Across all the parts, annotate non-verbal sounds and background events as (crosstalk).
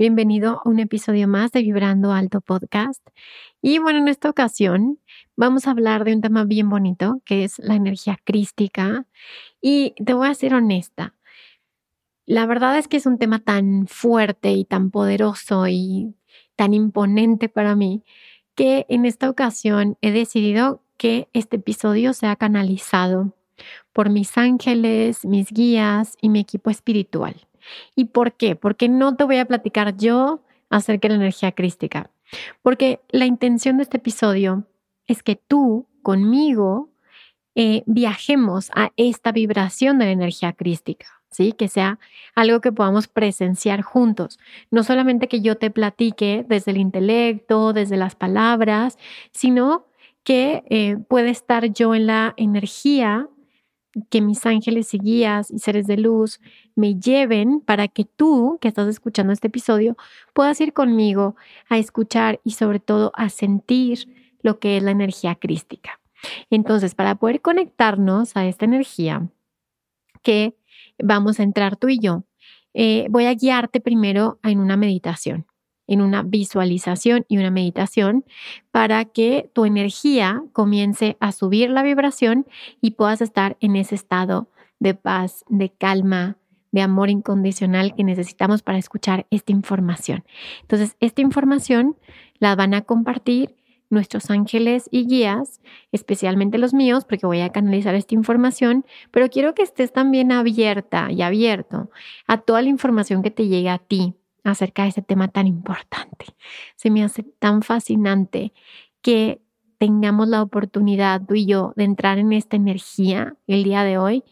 Bienvenido a un episodio más de Vibrando Alto Podcast. Y bueno, en esta ocasión vamos a hablar de un tema bien bonito que es la energía crística. Y te voy a ser honesta. La verdad es que es un tema tan fuerte y tan poderoso y tan imponente para mí que en esta ocasión he decidido que este episodio sea canalizado por mis ángeles, mis guías y mi equipo espiritual. ¿Y por qué? Porque no te voy a platicar yo acerca de la energía crística. Porque la intención de este episodio es que tú conmigo eh, viajemos a esta vibración de la energía crística. ¿sí? Que sea algo que podamos presenciar juntos. No solamente que yo te platique desde el intelecto, desde las palabras, sino que eh, puede estar yo en la energía que mis ángeles y guías y seres de luz me lleven para que tú, que estás escuchando este episodio, puedas ir conmigo a escuchar y sobre todo a sentir lo que es la energía crística. Entonces, para poder conectarnos a esta energía que vamos a entrar tú y yo, eh, voy a guiarte primero en una meditación en una visualización y una meditación para que tu energía comience a subir la vibración y puedas estar en ese estado de paz, de calma, de amor incondicional que necesitamos para escuchar esta información. Entonces, esta información la van a compartir nuestros ángeles y guías, especialmente los míos, porque voy a canalizar esta información, pero quiero que estés también abierta y abierto a toda la información que te llegue a ti, acerca de este tema tan importante. Se me hace tan fascinante que tengamos la oportunidad, tú y yo, de entrar en esta energía el día de hoy.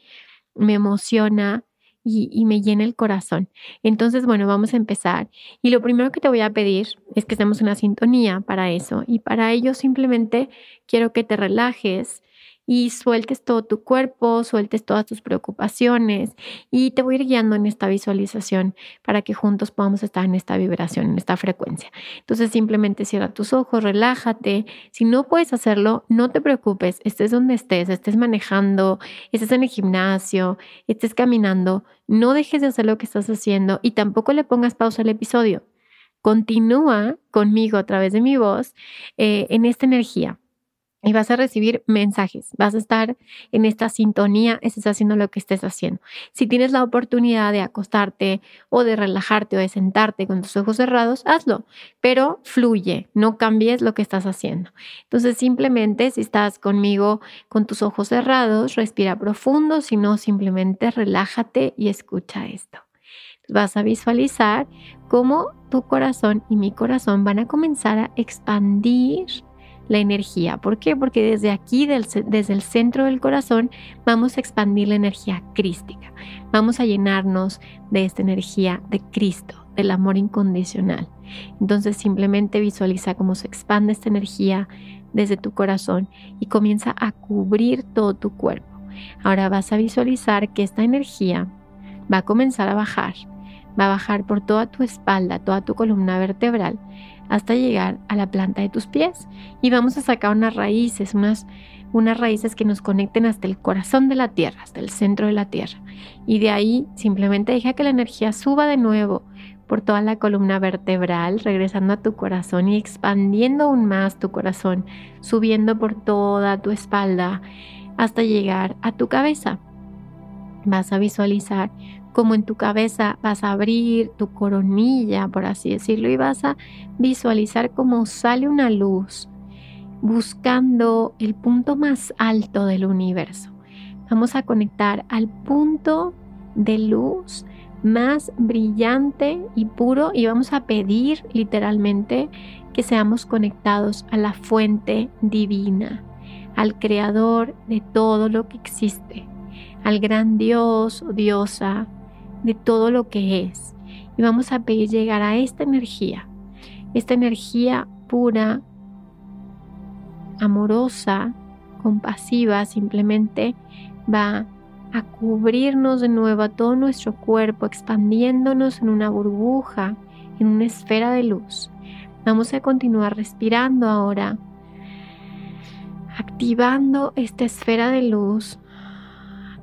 Me emociona y, y, me llena el corazón. Entonces, bueno, vamos a empezar. Y lo primero que te voy a pedir es que estemos una sintonía para eso. Y para ello simplemente quiero que te relajes, y sueltes todo tu cuerpo, sueltes todas tus preocupaciones y te voy a ir guiando en esta visualización para que juntos podamos estar en esta vibración, en esta frecuencia. Entonces simplemente cierra tus ojos, relájate. Si no puedes hacerlo, no te preocupes, estés donde estés, estés manejando, estés en el gimnasio, estés caminando, no dejes de hacer lo que estás haciendo y tampoco le pongas pausa al episodio. Continúa conmigo a través de mi voz eh, en esta energía y vas a recibir mensajes, vas a estar en esta sintonía, estés haciendo lo que estés haciendo. Si tienes la oportunidad de acostarte o de relajarte o de sentarte con tus ojos cerrados, hazlo, pero fluye, no cambies lo que estás haciendo. Entonces simplemente si estás conmigo con tus ojos cerrados, respira profundo, si no, simplemente relájate y escucha esto. Vas a visualizar cómo tu corazón y mi corazón van a comenzar a expandir la energía. ¿Por qué? Porque desde aquí, desde el centro del corazón, vamos a expandir la energía crística. Vamos a llenarnos de esta energía de Cristo, del amor incondicional. Entonces simplemente visualiza cómo se expande esta energía desde tu corazón y comienza a cubrir todo tu cuerpo. Ahora vas a visualizar que esta energía va a comenzar a bajar. Va a bajar por toda tu espalda, toda tu columna vertebral hasta llegar a la planta de tus pies. Y vamos a sacar unas raíces, unas, unas raíces que nos conecten hasta el corazón de la tierra, hasta el centro de la tierra. Y de ahí simplemente deja que la energía suba de nuevo por toda la columna vertebral, regresando a tu corazón y expandiendo aún más tu corazón, subiendo por toda tu espalda hasta llegar a tu cabeza. Vas a visualizar como en tu cabeza vas a abrir tu coronilla, por así decirlo, y vas a visualizar cómo sale una luz buscando el punto más alto del universo. Vamos a conectar al punto de luz más brillante y puro y vamos a pedir literalmente que seamos conectados a la fuente divina, al creador de todo lo que existe, al gran Dios o diosa de todo lo que es. Y vamos a pedir llegar a esta energía, esta energía pura, amorosa, compasiva, simplemente va a cubrirnos de nuevo a todo nuestro cuerpo, expandiéndonos en una burbuja, en una esfera de luz. Vamos a continuar respirando ahora, activando esta esfera de luz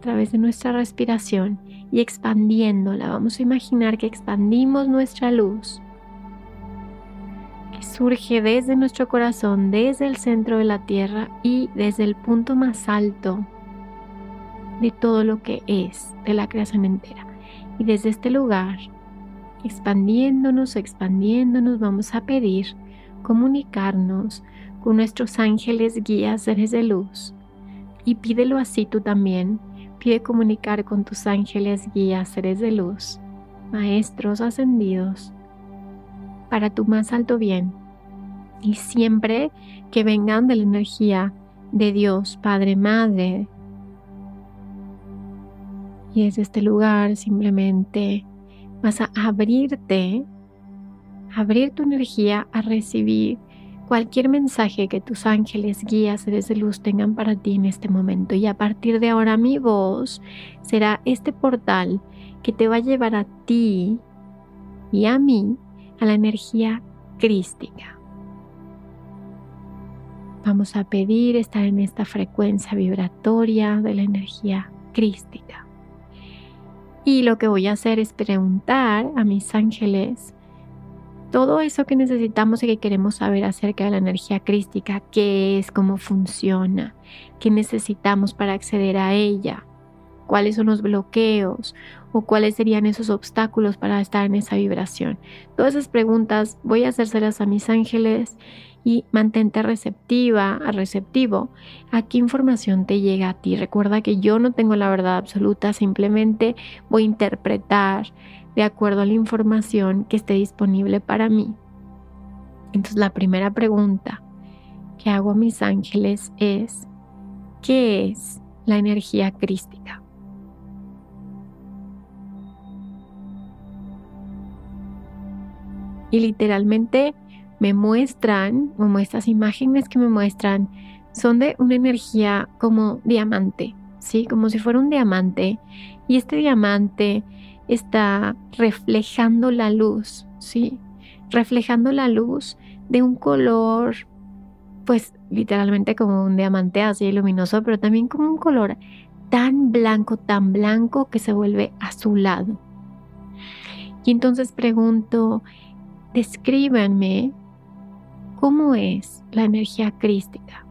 través de nuestra respiración y expandiéndola. Vamos a imaginar que expandimos nuestra luz que surge desde nuestro corazón, desde el centro de la tierra y desde el punto más alto de todo lo que es, de la creación entera. Y desde este lugar, expandiéndonos, expandiéndonos, vamos a pedir comunicarnos con nuestros ángeles guías, seres de luz. Y pídelo así tú también. Pide comunicar con tus ángeles guías, seres de luz, maestros ascendidos, para tu más alto bien. Y siempre que vengan de la energía de Dios, Padre, Madre, y desde este lugar simplemente vas a abrirte, abrir tu energía a recibir cualquier mensaje que tus ángeles, guías, seres de luz tengan para ti en este momento. Y a partir de ahora mi voz será este portal que te va a llevar a ti y a mí a la energía crística. Vamos a pedir estar en esta frecuencia vibratoria de la energía crística. Y lo que voy a hacer es preguntar a mis ángeles todo eso que necesitamos y que queremos saber acerca de la energía crística, qué es, cómo funciona, qué necesitamos para acceder a ella, cuáles son los bloqueos o cuáles serían esos obstáculos para estar en esa vibración. Todas esas preguntas voy a hacérselas a mis ángeles y mantente receptiva, receptivo a qué información te llega a ti. Recuerda que yo no tengo la verdad absoluta, simplemente voy a interpretar de acuerdo a la información que esté disponible para mí. Entonces la primera pregunta que hago a mis ángeles es, ¿qué es la energía crística? Y literalmente me muestran, como estas imágenes que me muestran, son de una energía como diamante, ¿sí? Como si fuera un diamante. Y este diamante está reflejando la luz, ¿sí? Reflejando la luz de un color, pues literalmente como un diamante así luminoso, pero también como un color tan blanco, tan blanco que se vuelve azulado. Y entonces pregunto, descríbanme ¿Cómo es la energía crística?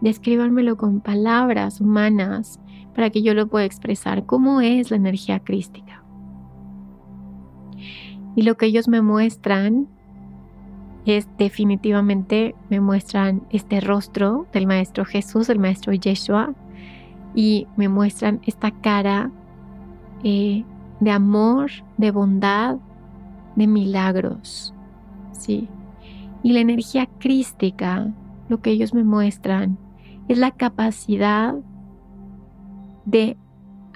Descríbanmelo con palabras humanas para que yo lo pueda expresar. ¿Cómo es la energía crística? Y lo que ellos me muestran es definitivamente, me muestran este rostro del Maestro Jesús, el Maestro Yeshua, y me muestran esta cara eh, de amor, de bondad, de milagros. Sí, y la energía crística, lo que ellos me muestran, es la capacidad de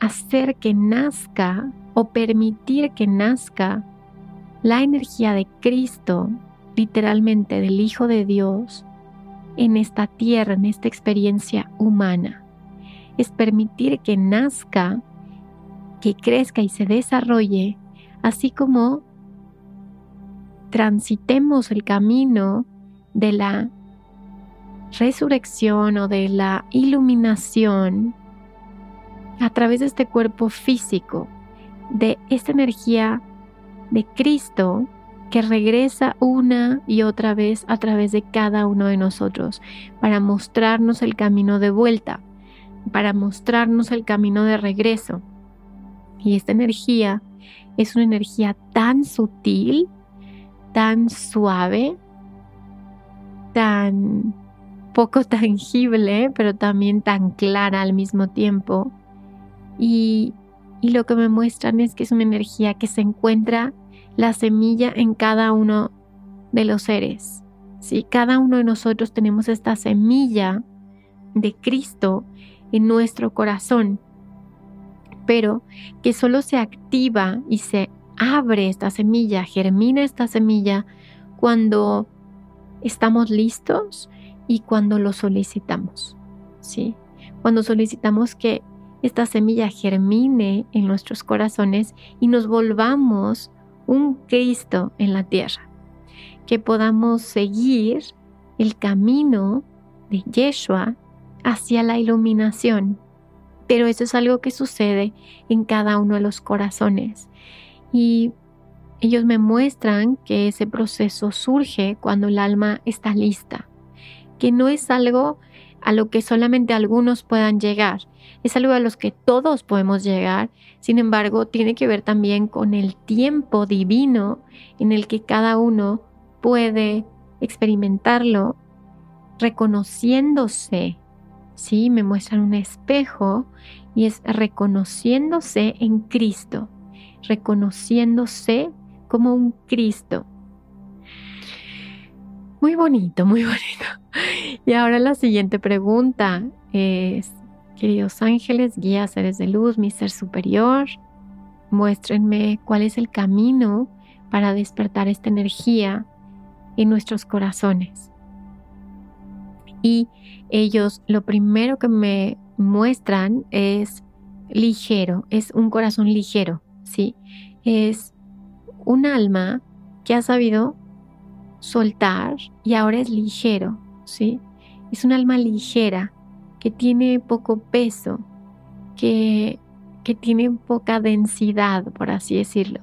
hacer que nazca o permitir que nazca la energía de Cristo, literalmente del Hijo de Dios, en esta tierra, en esta experiencia humana. Es permitir que nazca, que crezca y se desarrolle, así como transitemos el camino de la resurrección o de la iluminación a través de este cuerpo físico, de esta energía de Cristo que regresa una y otra vez a través de cada uno de nosotros para mostrarnos el camino de vuelta, para mostrarnos el camino de regreso. Y esta energía es una energía tan sutil tan suave, tan poco (laughs) tangible, pero también tan clara al mismo tiempo. Y, lo que me muestran es que es una energía que se encuentra la semilla en cada uno de los seres. ¿sí? Cada uno de nosotros tenemos esta semilla de Cristo en nuestro corazón, pero que solo se activa y se abre esta semilla, germina esta semilla cuando estamos listos y cuando lo solicitamos. ¿sí? Cuando solicitamos que esta semilla germine en nuestros corazones y nos volvamos un Cristo en la tierra, que podamos seguir el camino de Yeshua hacia la iluminación. Pero eso es algo que sucede en cada uno de los corazones. Y ellos me muestran que ese proceso surge cuando el alma está lista, que no es algo a lo que solamente algunos puedan llegar, es algo a los que todos podemos llegar, sin embargo, tiene que ver también con el tiempo divino en el que cada uno puede experimentarlo reconociéndose. Sí, me muestran un espejo y es reconociéndose en Cristo, reconociéndose como un Cristo. Muy bonito, muy (laughs) bonito. Y ahora la siguiente pregunta es, queridos ángeles, guías, seres de luz, mi ser superior, muéstrenme cuál es el camino para despertar esta energía en nuestros corazones. Y ellos lo primero que me muestran es ligero, es un corazón ligero, ¿sí? Es un alma que ha sabido soltar y ahora es ligero, ¿sí? Es un alma ligera que tiene poco peso, que, que tiene poca densidad, por así decirlo,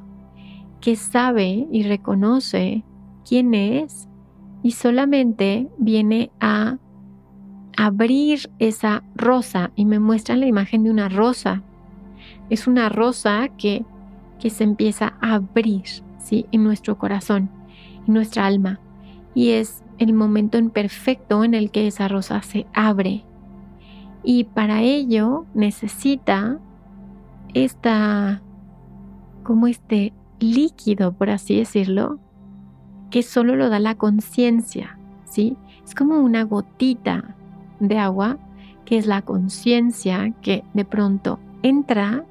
que sabe y reconoce quién es y solamente viene a abrir esa rosa y me muestran la imagen de una rosa. Es una rosa que, que se empieza a abrir ¿sí? en nuestro corazón, nuestra alma. Y es el momento imperfecto en el que esa rosa se abre y para ello necesita esta, como este líquido, por así decirlo, que solo lo da la conciencia, ¿sí? Es como una gotita de agua que es la conciencia que de pronto entra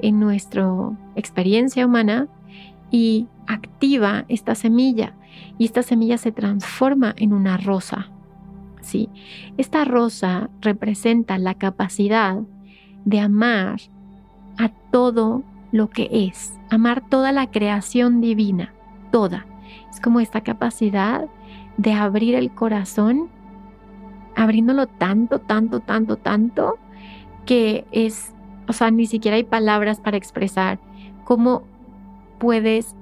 en nuestra experiencia humana y activa esta semilla y esta semilla se transforma en una rosa. ¿sí? Esta rosa representa la capacidad de amar a todo lo que es, amar toda la creación divina, toda. Es como esta capacidad de abrir el corazón, abriéndolo tanto, tanto, tanto, tanto, que es, o sea, ni siquiera hay palabras para expresar cómo puedes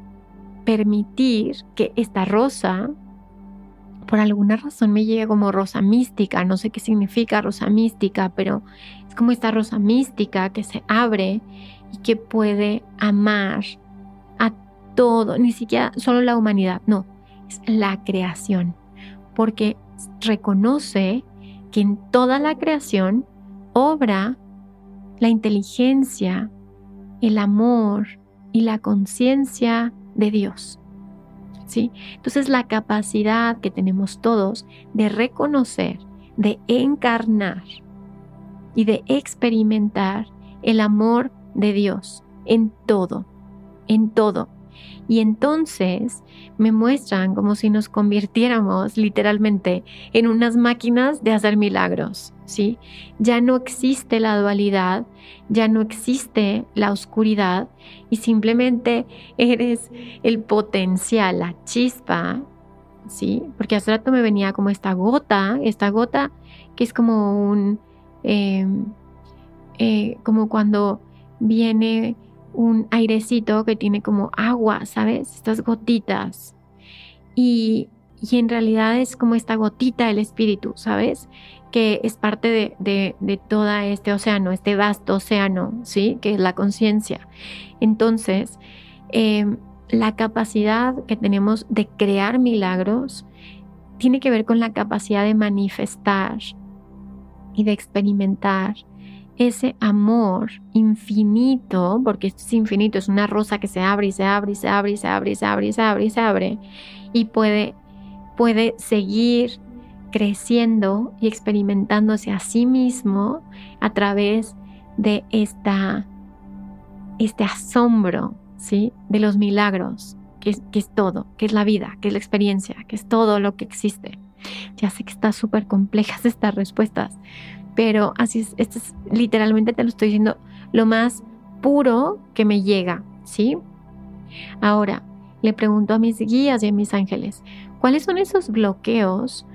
permitir que esta rosa por alguna razón me llega como rosa mística, no sé qué significa rosa mística, pero es como esta rosa mística que se abre y que puede amar a todo, ni siquiera solo la humanidad, no, es la creación, porque reconoce que en toda la creación obra la inteligencia, el amor y la conciencia de Dios. Entonces la capacidad que tenemos todos de reconocer, de encarnar y de experimentar el amor de Dios en todo, en todo. Y entonces me muestran como si nos convirtiéramos literalmente en unas máquinas de hacer milagros, ¿sí? Ya no existe la dualidad, ya no existe la oscuridad y simplemente eres el potencial, la chispa, ¿sí? Porque hace rato me venía como esta gota, esta gota que es como un, em, eh, como cuando viene un airecito que tiene como agua, ¿sabes? Estas gotitas. Y, en realidad es como esta gotita del espíritu, ¿sabes? Que es parte de, de, de todo este océano, este vasto océano, ¿sí? Que es la conciencia. Entonces, em, la capacidad que tenemos de crear milagros tiene que ver con la capacidad de manifestar y de experimentar ese amor infinito, porque esto es infinito, es una rosa que se abre y se abre y se abre y se abre y se abre y se abre y se abre y puede, puede seguir creciendo y experimentándose a sí mismo a través de esta, este asombro, ¿sí? De los milagros, que es, que es todo, que es la vida, que es la experiencia, que es todo lo que existe. Ya sé que están súper complejas (laughs) estas respuestas, pero así es, esto es literalmente te lo estoy diciendo, lo más puro que me llega, ¿sí? Ahora, le pregunto a mis guías y a mis ángeles, ¿cuáles son esos bloqueos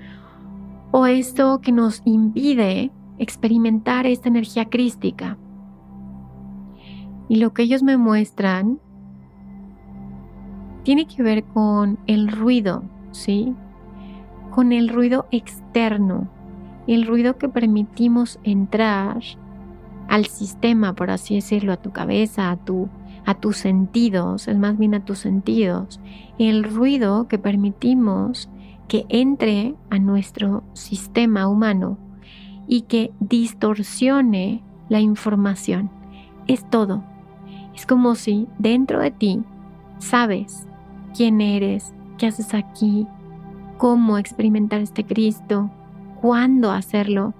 o esto que nos impide experimentar esta energía crística? Y lo que ellos me muestran tiene que ver con el ruido, ¿sí? Con el ruido externo, el ruido que permitimos entrar al sistema, por así decirlo, a tu cabeza, a, tu, a tus sentidos, es más bien a tus sentidos, el ruido que permitimos que entre a nuestro sistema humano y que distorsione la información. Es todo. Es como si dentro de ti sabes quién eres, qué haces aquí, cómo experimentar este Cristo, cuándo hacerlo,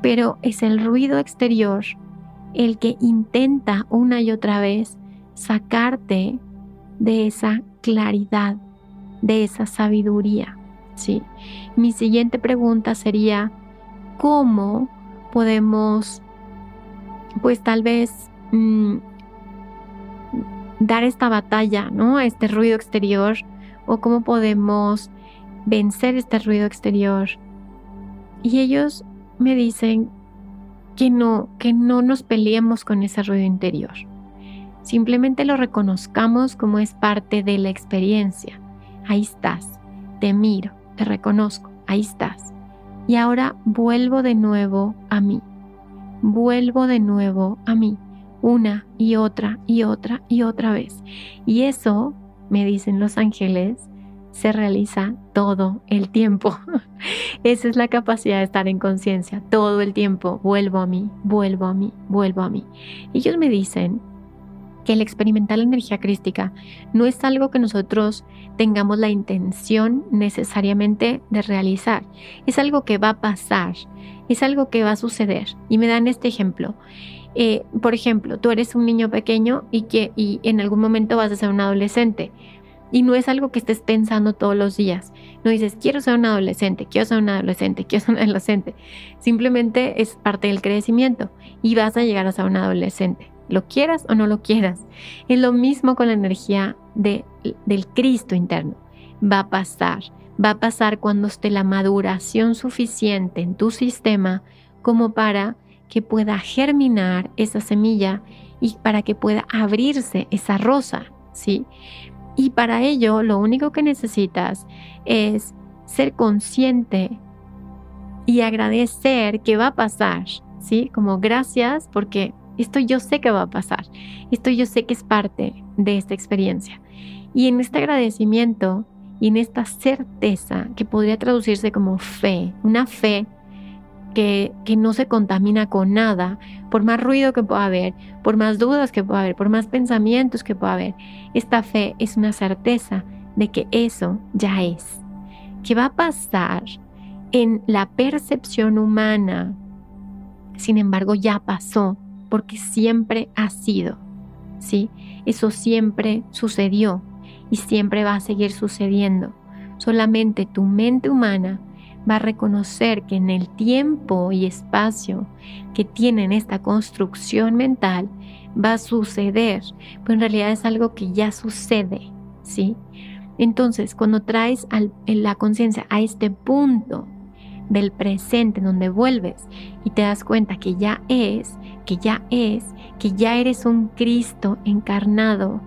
pero es el ruido exterior el que intenta una y otra vez sacarte de esa claridad, de esa sabiduría. ¿sí? Mi siguiente pregunta sería, ¿cómo podemos, pues tal vez, mm, dar esta batalla, ¿no? A este ruido exterior, o cómo podemos vencer este ruido exterior y ellos me dicen que no, que no nos peleemos con ese ruido interior. Simplemente lo reconozcamos como es parte de la experiencia. Ahí estás, te miro, te reconozco, ahí estás. Y ahora vuelvo de nuevo a mí. Vuelvo de nuevo a mí. Una y otra y otra y otra vez. Y eso, me dicen los ángeles, se realiza todo el tiempo. (laughs) Esa es la capacidad de estar en conciencia. Todo el tiempo vuelvo a mí, vuelvo a mí, vuelvo a mí. Ellos me dicen que el experimentar la energía crística no es algo que nosotros tengamos la intención necesariamente de realizar. Es algo que va a pasar, es algo que va a suceder. Y me dan este ejemplo. Eh, por ejemplo, tú eres un niño pequeño y que y en algún momento vas a ser un adolescente y no es algo que estés pensando todos los días. No dices, quiero ser un adolescente, quiero ser un adolescente, quiero ser un adolescente. Simplemente es parte del crecimiento y vas a llegar a ser un adolescente. Lo quieras o no lo quieras. Es lo mismo con la energía de, del Cristo interno. Va a pasar. Va a pasar cuando esté la maduración suficiente en tu sistema como para que pueda germinar esa semilla y para que pueda abrirse esa rosa, ¿sí? Y para ello lo único que necesitas es ser consciente y agradecer que va a pasar, ¿sí? Como gracias porque esto yo sé que va a pasar, esto yo sé que es parte de esta experiencia. Y en este agradecimiento y en esta certeza que podría traducirse como fe, una fe que, no se contamina con nada, por más ruido que pueda haber, por más dudas que pueda haber, por más pensamientos que pueda haber. Esta fe es una certeza de que eso ya es, que va a pasar en la percepción humana. Sin embargo, ya pasó, porque siempre ha sido, ¿sí? Eso siempre sucedió y siempre va a seguir sucediendo. Solamente tu mente humana va a reconocer que en el tiempo y espacio que tienen esta construcción mental va a suceder, pero en realidad es algo que ya sucede, ¿sí? Entonces, cuando traes la conciencia a este punto del presente donde vuelves y te das cuenta que ya es, que ya es, que ya eres un Cristo encarnado,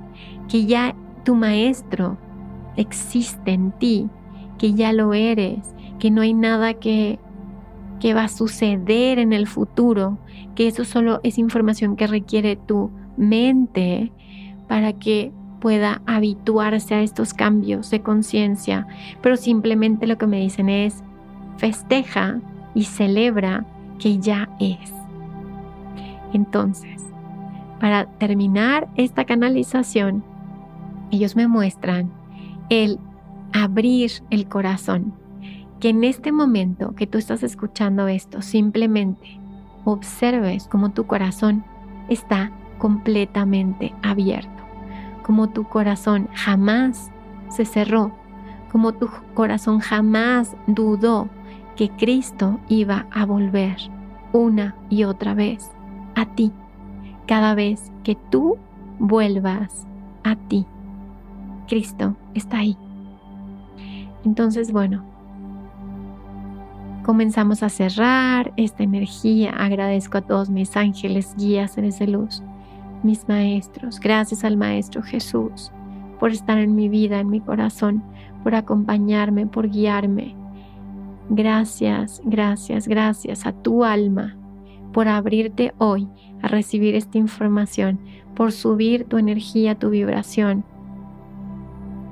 que ya tu maestro existe en ti, que ya lo eres, que no hay nada que, que va a suceder en el futuro, que eso solo es información que requiere tu mente para que pueda habituarse a estos cambios de conciencia, pero simplemente lo que me dicen es festeja y celebra que ya es. Entonces, para terminar esta canalización, ellos me muestran el abrir el corazón, que en este momento que tú estás escuchando esto, simplemente observes como tu corazón está completamente abierto, como tu corazón jamás se cerró, como tu corazón jamás dudó que Cristo iba a volver una y otra vez a ti, cada vez que tú vuelvas a ti. Cristo está ahí. Entonces, bueno, comenzamos a cerrar esta energía. Agradezco a todos mis ángeles, guías, seres de luz, mis maestros. Gracias al Maestro Jesús por estar en mi vida, en mi corazón, por acompañarme, por guiarme. Gracias, gracias, gracias a tu alma por abrirte hoy a recibir esta información, por subir tu energía, tu vibración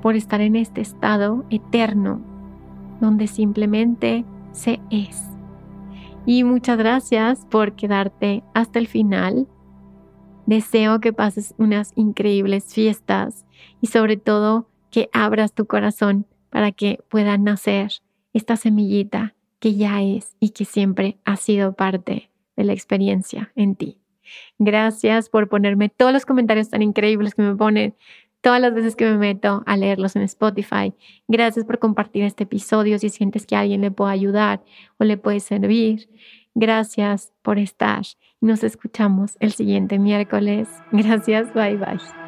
por estar en este estado eterno donde simplemente se es. Y muchas gracias por quedarte hasta el final. Deseo que pases unas increíbles fiestas y sobre todo que abras tu corazón para que pueda nacer esta semillita que ya es y que siempre ha sido parte de la experiencia en ti. Gracias por ponerme todos los comentarios tan increíbles que me ponen todas las veces que me meto a leerlos en Spotify. Gracias por compartir este episodio si sientes que alguien le puede ayudar o le puede servir. Gracias por estar. Nos escuchamos el siguiente miércoles. Gracias. Bye bye.